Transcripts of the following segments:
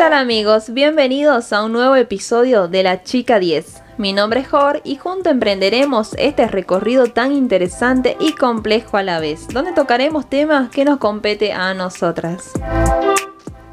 tal amigos? Bienvenidos a un nuevo episodio de La Chica 10. Mi nombre es Jor y junto emprenderemos este recorrido tan interesante y complejo a la vez, donde tocaremos temas que nos compete a nosotras.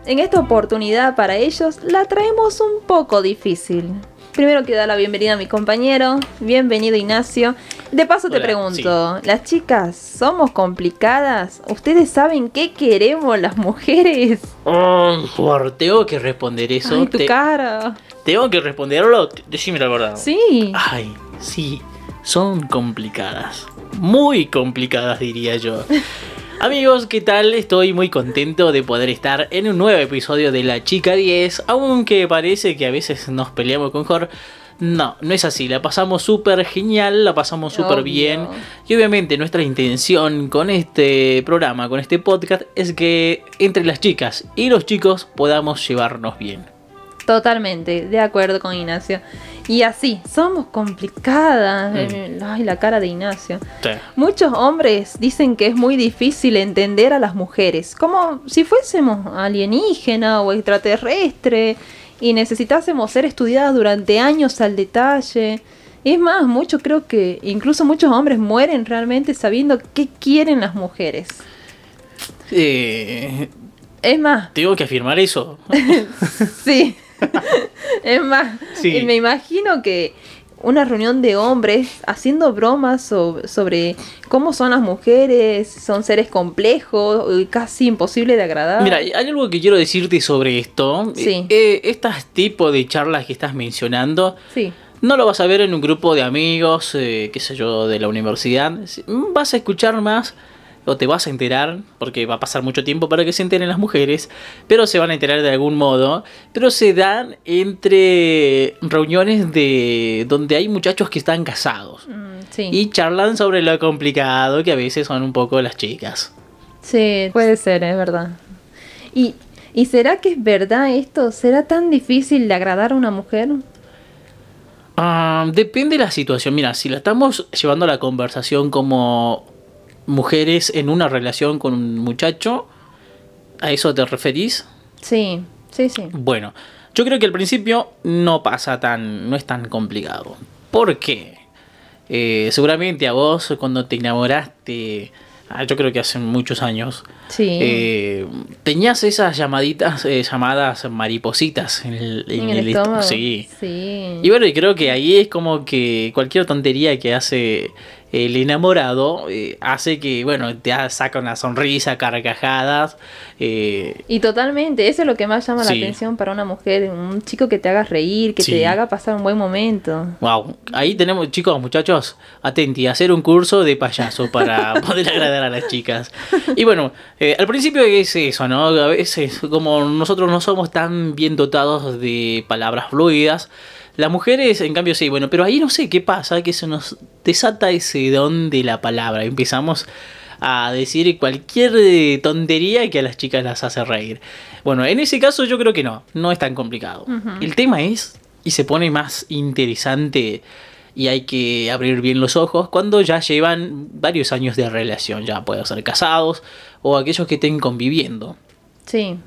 En esta oportunidad para ellos la traemos un poco difícil. Primero quiero dar la bienvenida a mi compañero. Bienvenido Ignacio. De paso te pregunto, ¿las chicas somos complicadas? ¿Ustedes saben qué queremos las mujeres? Oh, Jor, tengo que responder eso. Ay, tu Te- cara. tengo que responderlo. Decime la verdad. Sí. Ay, sí, son complicadas. Muy complicadas, diría yo. Amigos, ¿qué tal? Estoy muy contento de poder estar en un nuevo episodio de La Chica 10, aunque parece que a veces nos peleamos con Jor. No, no es así, la pasamos súper genial, la pasamos súper bien. Y obviamente nuestra intención con este programa, con este podcast, es que entre las chicas y los chicos podamos llevarnos bien. Totalmente, de acuerdo con Ignacio. Y así, somos complicadas. Mm. Eh, Ay, la cara de Ignacio. Sí. Muchos hombres dicen que es muy difícil entender a las mujeres, como si fuésemos alienígena o extraterrestre y necesitásemos ser estudiadas durante años al detalle. Es más, muchos creo que incluso muchos hombres mueren realmente sabiendo qué quieren las mujeres. Eh, Es más, tengo que afirmar eso. Sí. es más, Sí. y me imagino que una reunión de hombres haciendo bromas so- sobre cómo son las mujeres, son seres complejos y casi imposible de agradar. Mira, hay algo que quiero decirte sobre esto. Sí. Eh, estas tipos de charlas que estás mencionando, Sí, no lo vas a ver en un grupo de amigos, eh, qué sé yo, de la universidad. Vas a escuchar más o te vas a enterar, porque va a pasar mucho tiempo para que se enteren las mujeres, pero se van a enterar de algún modo. Pero se dan entre reuniones de donde hay muchachos que están casados. mm, sí. Y charlan sobre lo complicado que a veces son un poco las chicas. Sí, puede ser, es verdad. ¿Y, ¿Y será que es verdad esto? ¿Será tan difícil de agradar a una mujer? Ah, depende de la situación. Mira, si la estamos llevando a la conversación como mujeres en una relación con un muchacho, ¿a eso te referís? Sí, sí, sí. Bueno, yo creo que al principio no pasa tan, no es tan complicado. ¿Por qué? Eh, seguramente a vos cuando te enamoraste, ah, yo creo que hace muchos años, Sí. eh, tenías esas llamaditas, eh, llamadas maripositas en el, en en el, el est- estómago. Sí. Sí. Y bueno, y creo que ahí es como que cualquier tontería que hace el enamorado eh, hace que, bueno, te saca una sonrisa, carcajadas. eh, Y totalmente, eso es lo que más llama Sí. la atención para una mujer, un chico que te haga reír, que Sí. te haga pasar un buen momento. wow, ahí tenemos, chicos, muchachos, atenti, hacer un curso de payaso para poder agradar a las chicas. Y bueno, eh, al principio es eso, ¿no? A veces, como nosotros no somos tan bien dotados de palabras fluidas, las mujeres, en cambio, sí, bueno, pero ahí no sé qué pasa, que se nos desata ese don de la palabra. Empezamos a decir cualquier eh, tontería que a las chicas las hace reír. Bueno, en ese caso yo creo que no, no es tan complicado. El tema es, y se pone más interesante y hay que abrir bien los ojos cuando ya llevan varios años de relación, ya pueden ser casados o aquellos que estén conviviendo Sí,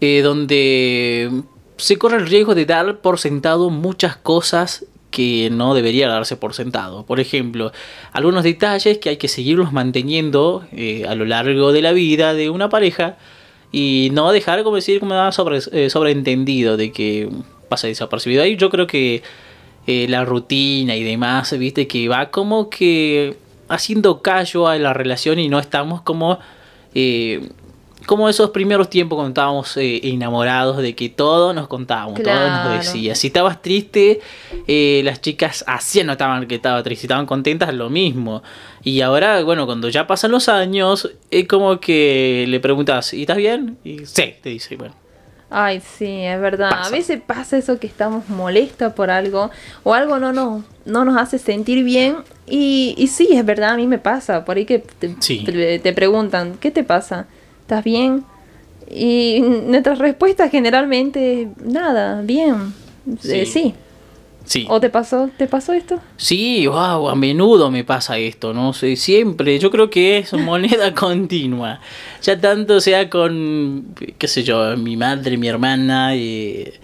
eh, donde se corre el riesgo de dar por sentado muchas cosas que no debería darse por sentado. Por ejemplo, algunos detalles que hay que seguirlos manteniendo eh, a lo largo de la vida de una pareja y no dejar, como decir, como sobre, eh, sobreentendido de que pasa desapercibido. Ahí yo creo que eh, la rutina y demás, viste, que va como que haciendo callo a la relación y no estamos como... como esos primeros tiempos cuando estábamos eh, enamorados de que todo nos contábamos, todo Claro. nos decía. Si estabas triste, eh, las chicas hacían notaban que estaba triste, estaban contentas, lo mismo. Y ahora, bueno, cuando ya pasan los años, es como que le preguntas, ¿y estás bien? Y sí, te dice, bueno. ay, sí, es verdad. Pasa. A veces pasa eso que estamos molestas por algo o algo no nos, no nos hace sentir bien. Y, y sí, es verdad, a mí me pasa. Por ahí que te, Sí. te- te preguntan, ¿qué te pasa? ¿Estás bien? Y nuestra respuesta generalmente, nada, bien. Eh, Sí. sí. Sí. ¿O te pasó, te pasó esto? Sí, wow, a menudo me pasa esto, no sé, siempre, yo creo que es moneda continua, ya tanto sea con, qué sé yo, mi madre, mi hermana, eh,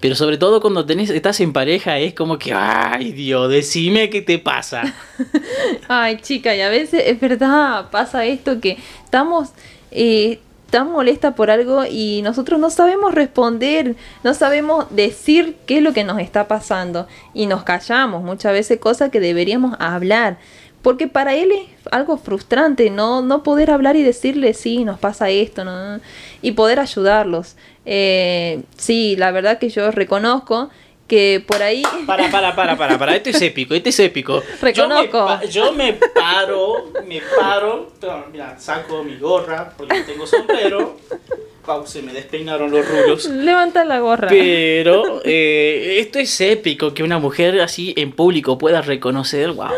pero sobre todo cuando tenés, estás en pareja es como que, ay Dios, decime qué te pasa. Ay, chica, y a veces es verdad, pasa esto que estamos eh, tan molesta por algo y nosotros no sabemos responder, no sabemos decir qué es lo que nos está pasando y nos callamos muchas veces cosas que deberíamos hablar. Porque para él es algo frustrante no, no poder hablar y decirle, sí, nos pasa esto, ¿no? y poder ayudarlos. Eh, sí, la verdad que yo reconozco que por ahí... Para, para, para, para, para, este es épico, este es épico. Reconozco. Yo me, paro, me paro, mira, saco mi gorra porque tengo sombrero se me despeinaron los rulos. Levanta la gorra. Pero eh, esto es épico, que una mujer así en público pueda reconocer, wow,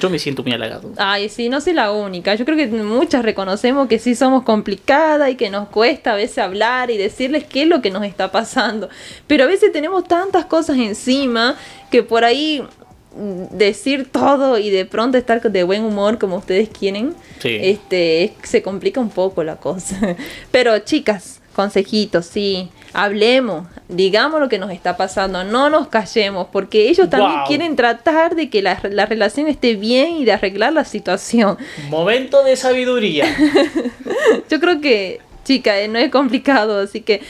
yo me siento muy halagado. Ay, sí, no soy la única. Yo creo que muchas reconocemos que sí somos complicadas y que nos cuesta a veces hablar y decirles qué es lo que nos está pasando. Pero a veces tenemos tantas cosas encima que por ahí mm, decir todo y de pronto estar de buen humor como ustedes quieren, este, se complica un poco la cosa. Pero chicas, consejitos, sí. Hablemos, digamos lo que nos está pasando, no nos callemos, porque ellos también quieren tratar de que la, la, relación esté bien y de arreglar la situación. Momento de sabiduría. Yo creo que, chica, eh, no es complicado, así que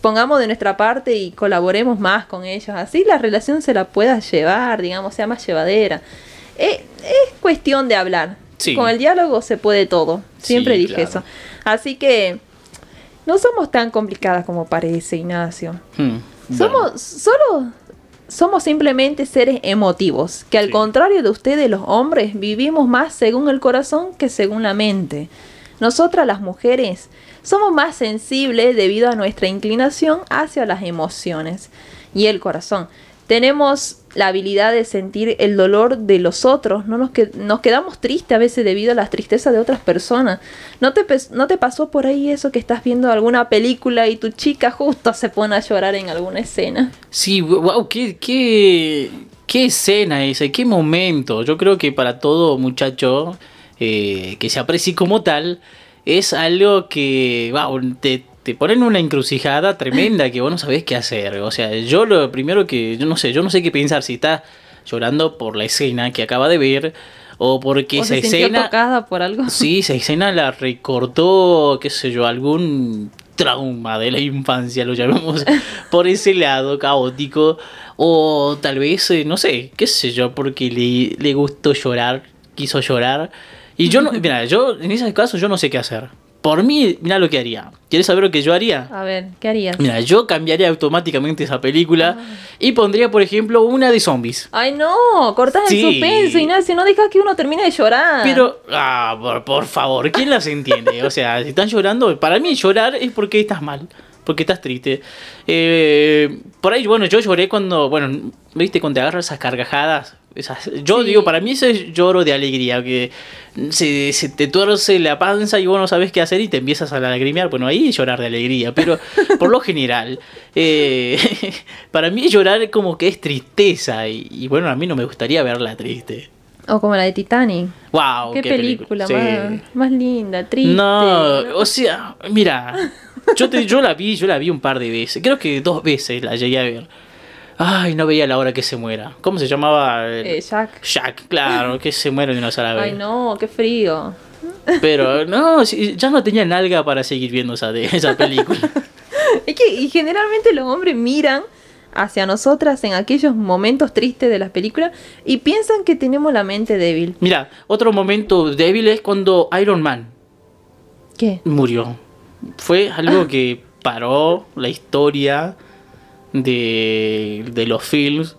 pongamos de nuestra parte y colaboremos más con ellos, así la relación se la pueda llevar, digamos, sea más llevadera. Eh, es cuestión de hablar. Con el diálogo se puede todo, siempre dije eso. Así que no somos tan complicadas como parece, Ignacio. Hmm, somos solo somos simplemente seres emotivos, que al contrario de ustedes los hombres vivimos más según el corazón que según la mente. Nosotras las mujeres somos más sensibles debido a nuestra inclinación hacia las emociones y el corazón tenemos la habilidad de sentir el dolor de los otros, no nos, que, nos quedamos tristes a veces debido a las tristezas de otras personas. ¿No te, ¿No te pasó por ahí eso que estás viendo alguna película y tu chica justo se pone a llorar en alguna escena? Sí, wow, qué, qué, qué escena esa, qué momento. Yo creo que para todo muchacho eh, que se aprecie como tal, es algo que, wow, te, te ponen una encrucijada tremenda que vos no sabés qué hacer. O sea, yo lo primero que, yo no sé, yo no sé qué pensar si está llorando por la escena que acaba de ver o porque esa se escena tocada por algo. Sí, esa escena la recortó, qué sé yo, algún trauma de la infancia, lo llamamos por ese lado caótico o tal vez eh, no sé, qué sé yo, porque le, le gustó llorar, quiso llorar y yo no, mira, yo en ese caso yo no sé qué hacer. Por mí, mira lo que haría. ¿Quieres saber lo que yo haría? A ver, ¿qué harías? Mira, yo cambiaría automáticamente esa película ah. y pondría, por ejemplo, una de zombies. Ay, no, cortás el suspenso, Ignacio, no dejas que uno termine de llorar. Pero, ah, por, favor, ¿quién las entiende? o sea, si están llorando, para mí llorar es porque estás mal porque estás triste. Eh, por ahí, bueno, yo lloré cuando, bueno, viste, cuando te agarras esas yo digo, para mí eso es lloro de alegría, que se, se, te tuerce la panza y vos no sabes qué hacer y te empiezas a lagrimear. Bueno, ahí es llorar de alegría, pero por lo general, eh, para mí llorar como que es tristeza y, bueno, a mí no me gustaría verla triste. O como la de Titanic. ¡Wow! ¡Qué, película, más, linda, triste! No, o sea, mira, yo, te, yo la vi, yo la vi un par de veces, creo que dos veces la llegué a ver. Ay, no veía la hora que se muera. ¿Cómo se llamaba? Eh, Jack. Jack, claro, que se muere de una sola vez. Ay, no, qué frío. Pero no, ya no tenía nalga para seguir viendo esa, de, esa película. es que y generalmente los hombres miran hacia nosotras en aquellos momentos tristes de las películas y piensan que tenemos la mente débil. Mira, otro momento débil es cuando Iron Man ¿Qué? murió. Fue algo que paró la historia de, de los films.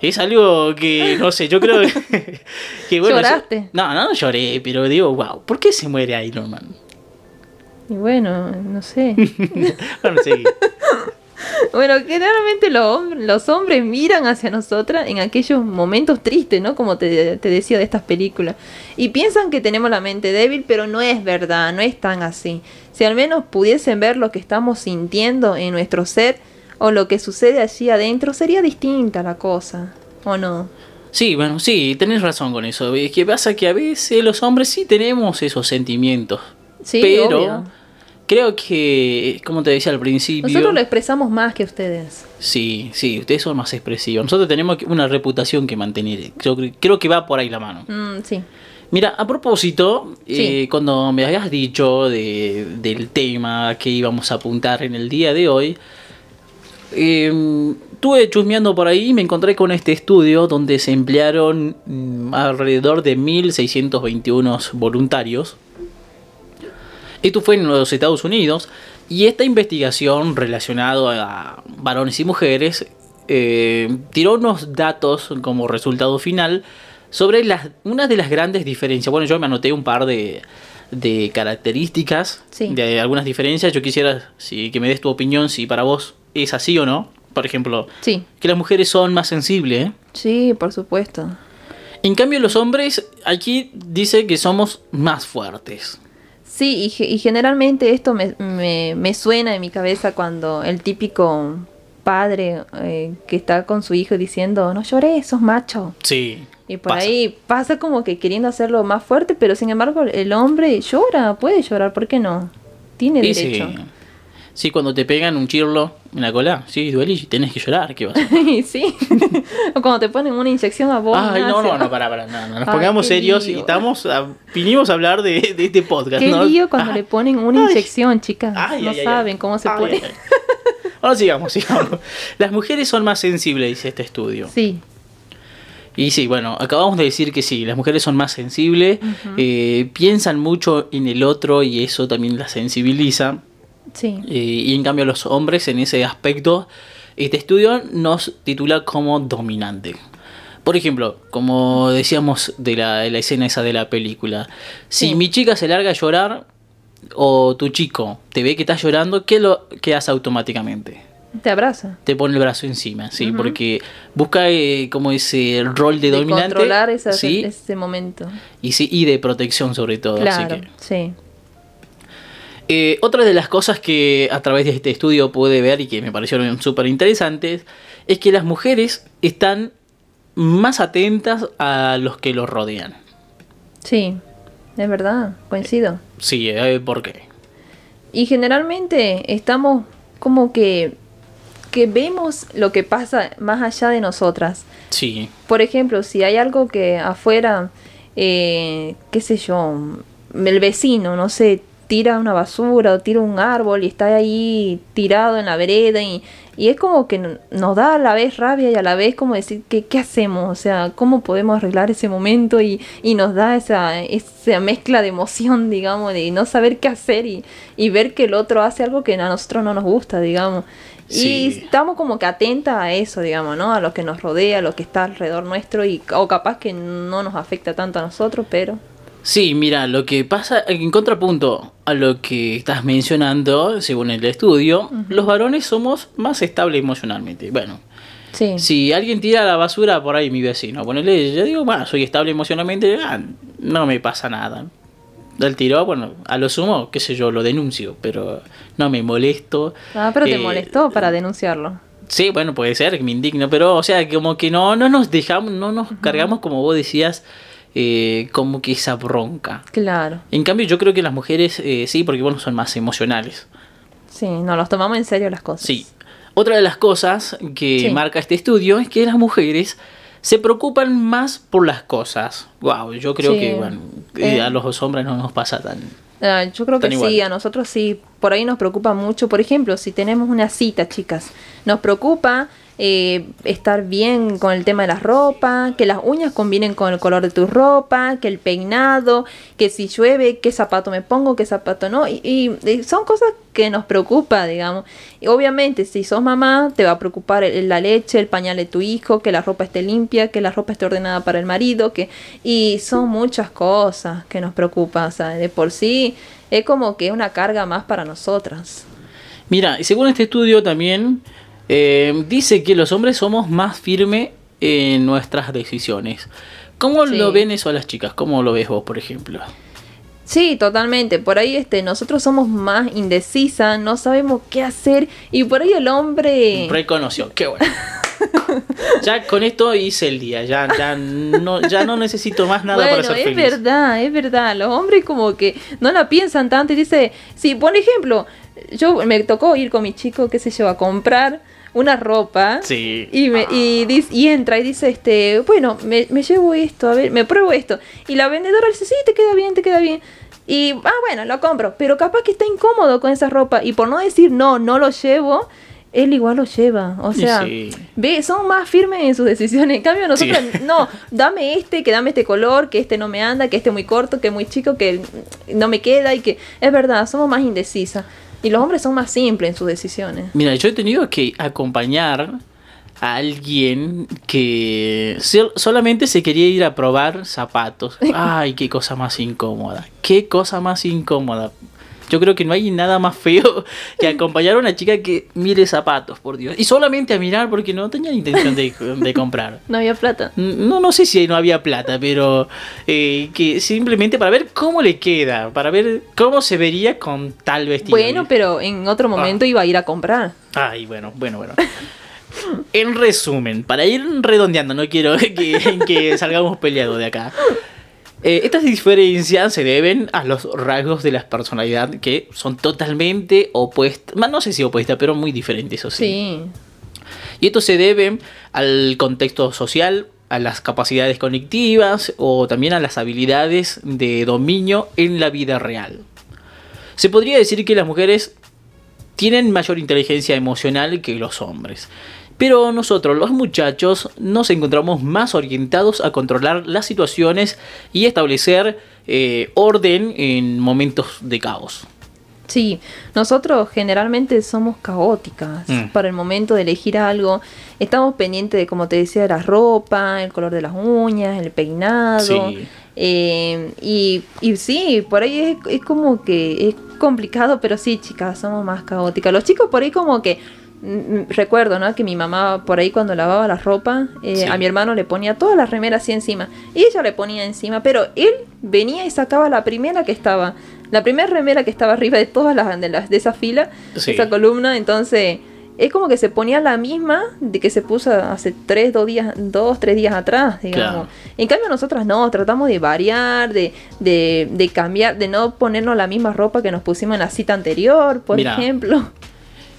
Es algo que, no sé, yo creo que... bueno, ¿Lloraste? no, no lloré, pero digo, wow, ¿por qué se muere Iron Man? Y bueno, no sé. bueno, Bueno, generalmente los, los hombres miran hacia nosotras en aquellos momentos tristes, ¿no? Como te, te, decía de estas películas. Y piensan que tenemos la mente débil, pero no es verdad, no es tan así. Si al menos pudiesen ver lo que estamos sintiendo en nuestro ser, o lo que sucede allí adentro, sería distinta la cosa. ¿O no? Sí, bueno, sí, tenés razón con eso. Es que pasa que a veces los hombres sí tenemos esos sentimientos. Sí, pero obvio. creo que, como te decía al principio... Nosotros lo expresamos más que ustedes. Sí, sí, ustedes son más expresivos. Nosotros tenemos una reputación que mantener. Creo, que- creo que va por ahí la mano. Mm, sí. Mira, a propósito, Sí. eh, cuando me habías dicho de- del tema que íbamos a apuntar en el día de hoy, eh, estuve chusmeando por ahí y me encontré con este estudio donde se emplearon mm, alrededor de 1.621 voluntarios. Esto fue en los Estados Unidos y esta investigación relacionada a varones y mujeres eh, tiró unos datos como resultado final sobre las, una de las grandes diferencias. Bueno, yo me anoté un par de, de características, Sí. de algunas diferencias. Yo quisiera si, que me des tu opinión si para vos es así o no. Por ejemplo, Sí. que las mujeres son más sensibles. ¿eh? Sí, por supuesto. En cambio, los hombres aquí dice que somos más fuertes. Sí, y, ge- y generalmente esto me, me- me suena en mi cabeza cuando el típico padre eh, que está con su hijo diciendo, no llores, sos macho. Sí. Y por pasa. ahí pasa como que queriendo hacerlo más fuerte, pero sin embargo el hombre llora, puede llorar, ¿por qué no? Tiene Y derecho. sí. Sí, cuando te pegan un chirlo en la cola, sí, duele y tenés que llorar, ¿qué vas a sí. o cuando te ponen una inyección a vos. Ay, no, no, no, para, para, no, no, nos Ay, pongamos serios y estamos, a- vinimos a hablar de, de este podcast, Qué ¿no? lío cuando Ay, le ponen una inyección, chicas. no saben cómo se pone. Ahora sigamos, sigamos. Las mujeres son más sensibles, dice este estudio. Sí, Y sí, bueno, acabamos de decir que sí, las mujeres son más sensibles, eh, piensan mucho en el otro y eso también las sensibiliza. Sí. Y en cambio los hombres en ese aspecto, este estudio nos titula como dominante. Por ejemplo, como decíamos de la, de la escena esa de la película, si mi chica se larga a llorar o tu chico te ve que estás llorando, ¿qué, lo, qué hace automáticamente? Te abraza. Te pone el brazo encima, ¿sí? Porque busca eh, como ese rol de, De dominante controlar esa- ¿sí? ese momento. y, sí, y de protección sobre todo. Claro, Así que, sí. Eh, otra de las cosas que a través de este estudio pude ver y que me parecieron súper interesantes es que las mujeres están más atentas a los que los rodean. Sí, es verdad, coincido. Sí, eh, ¿por qué? Y generalmente estamos como que, que vemos lo que pasa más allá de nosotras. Sí, Por ejemplo, si hay algo que afuera, eh, qué sé yo, el vecino, no sé, tira una basura o tira un árbol y está ahí tirado en la vereda y, y es como que nos da a la vez rabia y a la vez como decir, ¿qué, qué hacemos? O sea, ¿cómo podemos arreglar ese momento? Y, y nos da esa, esa mezcla de emoción, digamos, de no saber qué hacer y, y ver que el otro hace algo que a nosotros no nos gusta, digamos. Y estamos como que atentas a eso, digamos, ¿no? A lo que nos rodea, a lo que está alrededor nuestro y o capaz que no nos afecta tanto a nosotros, pero Sí, mira, lo que pasa, en contrapunto a lo que estás mencionando, según el estudio, los varones somos más estables emocionalmente. Bueno, sí. si alguien tira la basura por ahí, mi vecino, ponele, yo digo, bueno, soy estable emocionalmente, ah, no me pasa nada. Del tiro, bueno, a lo sumo, qué sé yo, lo denuncio, pero no me molesto. Ah, pero te Eh, molestó para denunciarlo. Sí, bueno, puede ser que me indigno, pero o sea, como que no, no nos dejamos, no nos cargamos, como vos decías, eh, como que esa bronca. Claro. En cambio, yo creo que las mujeres eh, sí, porque bueno, son más emocionales. Sí, no, los tomamos en serio las cosas. Sí. Otra de las cosas que Sí. marca este estudio es que las mujeres se preocupan más por las cosas. Wow, yo creo Sí. que bueno, eh, Eh. a los hombres no nos pasa tan. Ah, yo creo que igual. sí, a nosotros sí, por ahí nos preocupa mucho. Por ejemplo, si tenemos una cita, chicas, nos preocupa eh, estar bien con el tema de la ropa, que las uñas combinen con el color de tu ropa, que el peinado, que si llueve, qué zapato me pongo, qué zapato no. Y, y- son cosas que nos preocupa, digamos. Y obviamente, si sos mamá, te va a preocupar el- la leche, el pañal de tu hijo, que la ropa esté limpia, que la ropa esté ordenada para el marido, que y son muchas cosas que nos preocupan, o sea, de por sí es como que una carga más para nosotras. Mira, y según este estudio también eh, dice que los hombres somos más firmes en nuestras decisiones. ¿Cómo Sí. lo ven eso a las chicas? ¿Cómo lo ves vos, por ejemplo? Sí, totalmente. Por ahí este, nosotros somos más indecisas, no sabemos qué hacer y por ahí el hombre... Reconoció, qué bueno. Ya con esto hice el día, ya, ya, no, ya no necesito más nada bueno, para ser es feliz. verdad, es verdad. Los hombres como que no la piensan tanto y dice, si por ejemplo, yo me tocó ir con mi chico, qué sé yo, a comprar una ropa. Sí. Y, me, y, dis- y entra y dice, este, bueno, me, me llevo esto, a ver, me pruebo esto. Y la vendedora dice, sí, te queda bien, te queda bien. Y, ah, bueno, lo compro. Pero capaz que está incómodo con esa ropa. Y por no decir, no, no lo llevo, él igual lo lleva. O sea, sí. ve, son más firmes en sus decisiones. En cambio, nosotros, Sí. no, dame este, que dame este color, que este no me anda, que este muy corto, que muy chico, que no me queda. Y que, es verdad, somos más indecisas. Y los hombres son más simples en sus decisiones. Mira, yo he tenido que acompañar a alguien que sol- solamente se quería ir a probar zapatos. Ay, qué cosa más incómoda. Qué cosa más incómoda. Yo creo que no hay nada más feo que acompañar a una chica que mire zapatos, por Dios. Y solamente a mirar porque no tenía intención de, de comprar. No había plata. No, no sé si no había plata, pero eh, que simplemente para ver cómo le queda, para ver cómo se vería con tal vestido. Bueno, pero en otro momento iba a ir a comprar. Ay, bueno, bueno, bueno. En resumen, para ir redondeando, no quiero que, que salgamos peleados de acá. Eh, estas diferencias se deben a los rasgos de la personalidad que son totalmente opuestas, no sé si opuestas, pero muy diferentes, eso sí. Sí. Y esto se debe al contexto social, a las capacidades cognitivas o también a las habilidades de dominio en la vida real. Se podría decir que las mujeres tienen mayor inteligencia emocional que los hombres. Pero nosotros, los muchachos, nos encontramos más orientados a controlar las situaciones y establecer eh, orden en momentos de caos. Sí, nosotros generalmente somos caóticas Mm. para el momento de elegir algo. Estamos pendientes de, como te decía, de la ropa, el color de las uñas, el peinado. Sí. Eh, y, y sí, por ahí es, es como que es complicado, pero sí, chicas, somos más caóticas. Los chicos por ahí como que... mm, Recuerdo, ¿no? Que mi mamá por ahí cuando lavaba la ropa, eh, Sí. a mi hermano le ponía todas las remeras así encima. Y ella le ponía encima, pero él venía y sacaba la primera que estaba, la primera remera que estaba arriba de todas las de, las, de esa fila, Sí. esa columna. Entonces, es como que se ponía la misma de que se puso hace tres, dos días, dos, tres días atrás, digamos. Claro. En cambio, nosotras no, tratamos de variar, de, de, de cambiar, de no ponernos la misma ropa que nos pusimos en la cita anterior, por Mira, ejemplo.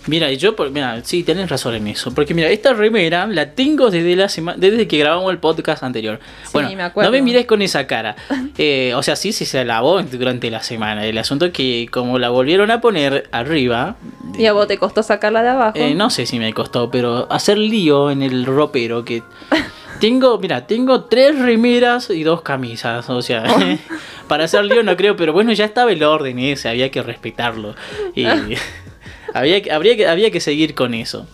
Mira, y yo, por- mira, sí, tenés razón en eso. Porque mira, esta remera la tengo desde la semana, desde que grabamos el podcast anterior. Sí, bueno, me no me mires con esa cara. Eh, o sea, sí, sí se lavó durante la semana. El asunto es que como la volvieron a poner arriba, Y a vos te costó sacarla de abajo. eh, no sé si me costó, pero hacer lío en el ropero que tengo, mira, tengo tres remeras y dos camisas, o sea, para hacer lío no creo, pero bueno, ya estaba el orden ese, había que respetarlo y había que, habría que, había que seguir con eso.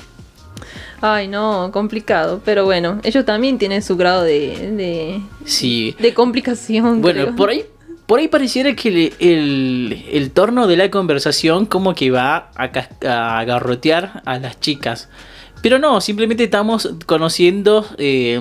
Ay, no, complicado. Pero bueno, ellos también tienen su grado de, de, Sí, de complicación. bueno, creo. por ahí, por ahí pareciera que le- el, el torno de la conversación como que va a, a garrotear a las chicas. Pero no, simplemente estamos conociendo eh,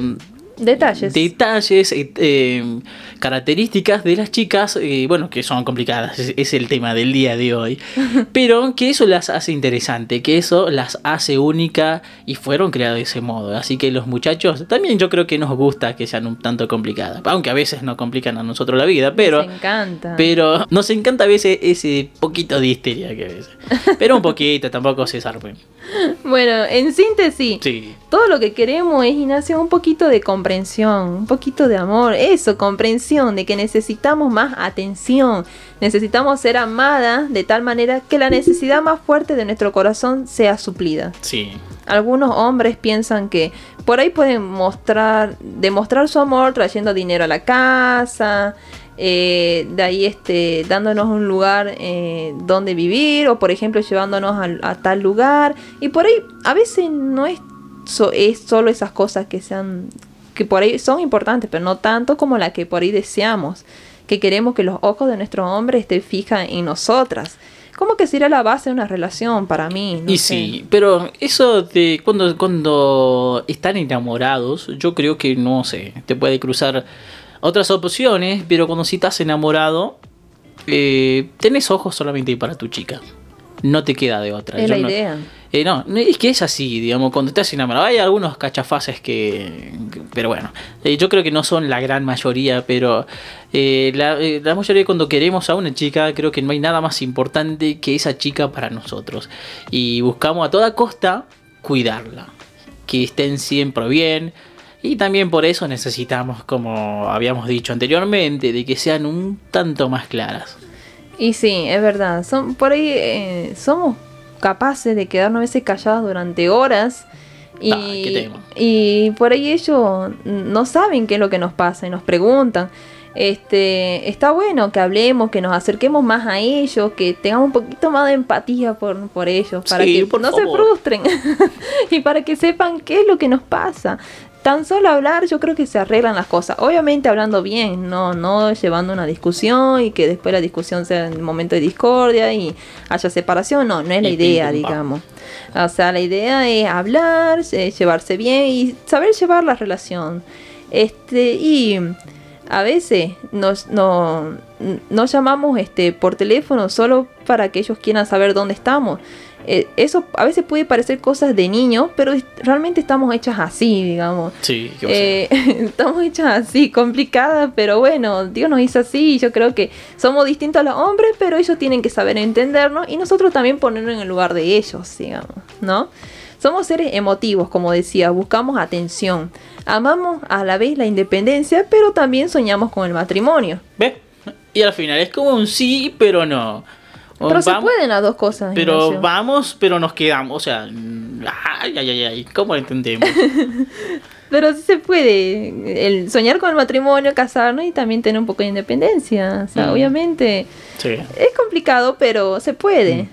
Detalles. detalles, eh, eh, características de las chicas, eh, bueno, que son complicadas, es, es el tema del día de hoy, pero que eso las hace interesante, que eso las hace única y fueron creadas de ese modo. Así que los muchachos también yo creo que nos gusta que sean un tanto complicadas, aunque a veces nos complican a nosotros la vida, pero... Les encanta. Pero nos encanta a veces ese poquito de histeria que a veces. Pero un poquito, tampoco se zarpen. Bueno, en síntesis, Sí. todo lo que queremos es, Ignacio, un poquito de comprensión, un poquito de amor. Eso, comprensión, de que necesitamos más atención. Necesitamos ser amadas de tal manera que la necesidad más fuerte de nuestro corazón sea suplida. Sí. Algunos hombres piensan que por ahí pueden mostrar, demostrar su amor trayendo dinero a la casa, eh, de ahí este, dándonos un lugar eh, donde vivir, o por ejemplo llevándonos a, tal lugar. Y por ahí a veces no es, so- es solo esas cosas que sean, que por ahí son importantes, pero no tanto como la que por ahí deseamos, que queremos que los ojos de nuestro hombre estén fijas en nosotras. Como que sería la base de una relación para mí. no y sé. sí, pero eso de cuando, cuando están enamorados, yo creo que no sé, te puede cruzar otras opciones, pero cuando si estás enamorado, eh, tenés ojos solamente para tu chica. No te queda de otra. Es Yo la no- idea. Eh, no, es que es así, digamos, cuando estás enamorado. Hay algunos cachafaces que. pero bueno, eh, yo creo que no son la gran mayoría, pero eh, la, la, mayoría cuando queremos a una chica, creo que no hay nada más importante que esa chica para nosotros. Y buscamos a toda costa cuidarla, que estén siempre bien. Y también por eso necesitamos, como habíamos dicho anteriormente, de que sean un tanto más claras. Y sí, es verdad. Son, por ahí somos capaces de quedarnos a veces callados durante horas. Y, y por ahí ellos no saben qué es lo que nos pasa y nos preguntan. Este, está bueno que hablemos, que nos acerquemos más a ellos, que tengamos un poquito más de empatía por, por ellos, para que no se frustren y para que sepan qué es lo que nos pasa tan solo hablar yo creo que se arreglan las cosas. Obviamente hablando bien, no, no llevando una discusión y que después la discusión sea en un momento de discordia y haya separación. No, no es la idea, digamos. O sea, la idea es hablar, eh, llevarse bien y saber llevar la relación. Este, y a veces nos, no, nos llamamos este, por teléfono solo para que ellos quieran saber dónde estamos eh, eso a veces puede parecer cosas de niño, pero realmente estamos hechas así, digamos. Sí, eh, estamos hechas así, complicadas, pero bueno, Dios nos hizo así y yo creo que somos distintos a los hombres, pero ellos tienen que saber entendernos y nosotros también ponernos en el lugar de ellos, digamos, ¿no? Somos seres emotivos, como decía, buscamos atención. Amamos a la vez la independencia, pero también soñamos con el matrimonio. ¿Ves? Y al final es como un sí, pero no. Pero se pueden las dos cosas. Pero vamos, pero nos quedamos. O sea, ay, ay, ay, ay ¿cómo lo entendemos? pero sí se puede. El soñar con el matrimonio, casarnos y también tener un poco de independencia. O sea, mm. obviamente es complicado, pero se puede. Mm.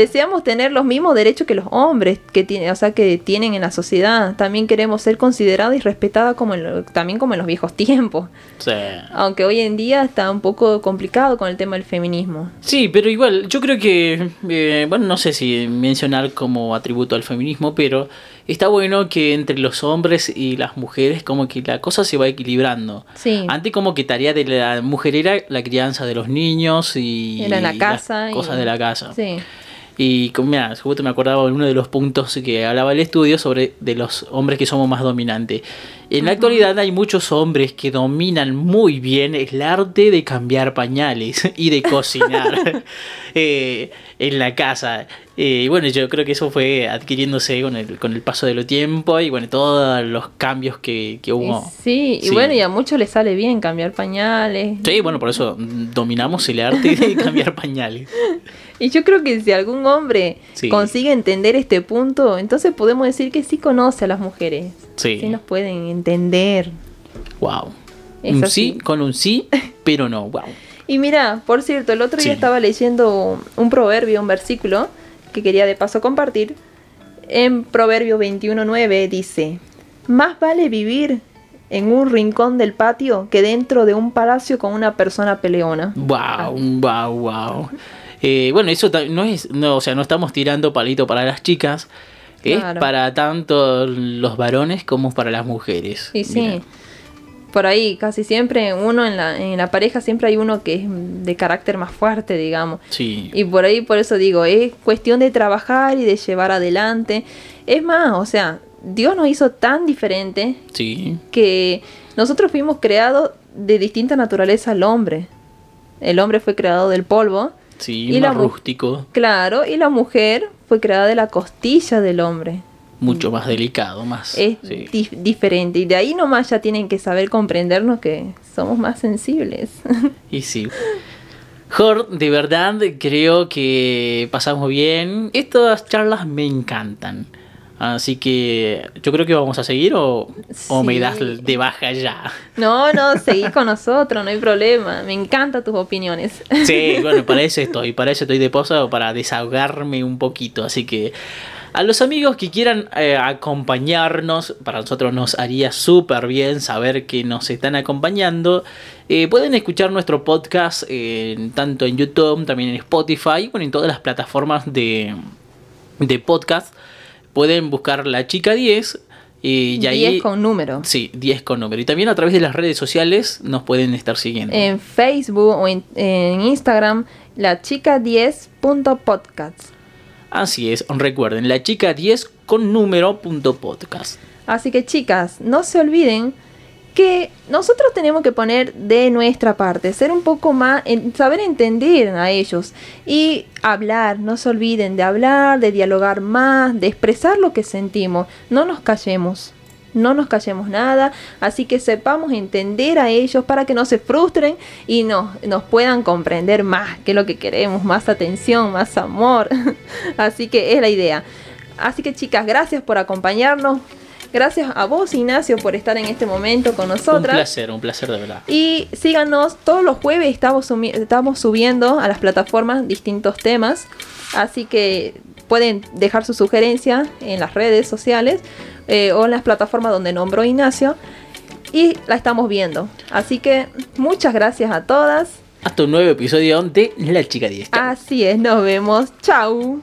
Deseamos tener los mismos derechos que los hombres que tienen, o sea, que tienen en la sociedad. También queremos ser considerados y respetadas como también como en los viejos tiempos. Sí. Aunque hoy en día está un poco complicado con el tema del feminismo. Sí, pero igual, yo creo que, eh, bueno, no sé si mencionar como atributo al feminismo, pero está bueno que entre los hombres y las mujeres como que la cosa se va equilibrando. Sí. Antes como que tarea de la mujer era la crianza de los niños y, era la casa cosas de la casa. Sí. Y mira, justo me acordaba de uno de los puntos que hablaba el estudio sobre de los hombres que somos más dominantes. En la actualidad hay muchos hombres que dominan muy bien el arte de cambiar pañales y de cocinar eh, en la casa. Eh, y bueno, yo creo que eso fue adquiriéndose con el, con el paso del tiempo y bueno, todos los cambios que, que hubo. Sí, y bueno, y a muchos les sale bien cambiar pañales. Sí, bueno, por eso dominamos el arte de cambiar pañales. Y yo creo que si algún hombre consigue entender este punto, entonces podemos decir que sí conoce a las mujeres. Sí. Sí nos pueden entender. Wow. un sí con un sí, pero no, wow. Y mira, por cierto, el otro día estaba leyendo un proverbio, un versículo, que quería de paso compartir. En Proverbio 21.9 dice, más vale vivir en un rincón del patio que dentro de un palacio con una persona peleona. Wow, wow, wow. Eh, bueno, eso no es, no, o sea, no estamos tirando palito para las chicas, es para tanto los varones como para las mujeres. Sí, sí. Por ahí, casi siempre, uno en la, en la pareja siempre hay uno que es de carácter más fuerte, digamos. Sí. Y por ahí, por eso digo, es cuestión de trabajar y de llevar adelante. Es más, o sea, Dios nos hizo tan diferente sí. que nosotros fuimos creados de distinta naturaleza al hombre. El hombre fue creado del polvo Sí, y más rústico. Claro, y la mujer fue creada de la costilla del hombre. Mucho más delicado, más. Es diferente. Y de ahí nomás ya tienen que saber comprendernos que somos más sensibles. Y sí. Jor, de verdad creo que pasamos bien. Estas charlas me encantan. Así que yo creo que vamos a seguir o, me das de baja ya. No, no, seguí con nosotros, no hay problema. Me encantan tus opiniones. Sí, bueno, para eso estoy, para eso estoy de posa, para desahogarme un poquito. Así que a los amigos que quieran eh, acompañarnos, para nosotros nos haría súper bien saber que nos están acompañando. Eh, pueden escuchar nuestro podcast tanto en YouTube, también en Spotify, bueno, en todas las plataformas de, de podcast pueden buscar la chica 10. Y, 10 con número. Sí, 10 con número. Y también a través de las redes sociales nos pueden estar siguiendo. En Facebook o en, Instagram, la chica 10.podcast. Así es, recuerden, la chica 10 con número punto podcast. Así que chicas, no se olviden que nosotros tenemos que poner de nuestra parte, ser un poco más, saber entender a ellos y hablar, no se olviden de hablar, de dialogar más, de expresar lo que sentimos, no nos callemos. No nos callemos nada, así que sepamos entender a ellos para que no se frustren y nos, nos puedan comprender más, que es lo que queremos, más atención, más amor. así que es la idea. Así que chicas, gracias por acompañarnos. Gracias a vos, Ignacio, por estar en este momento con nosotras. Un placer, un placer de verdad. Y síganos, todos los jueves estamos, estamos subiendo a las plataformas distintos temas. Así que pueden dejar su sugerencia en las redes sociales eh, o en las plataformas donde nombró Ignacio. Y la estamos viendo. Así que muchas gracias a todas. Hasta un nuevo episodio de La Chica 10. Así es, nos vemos. Chau.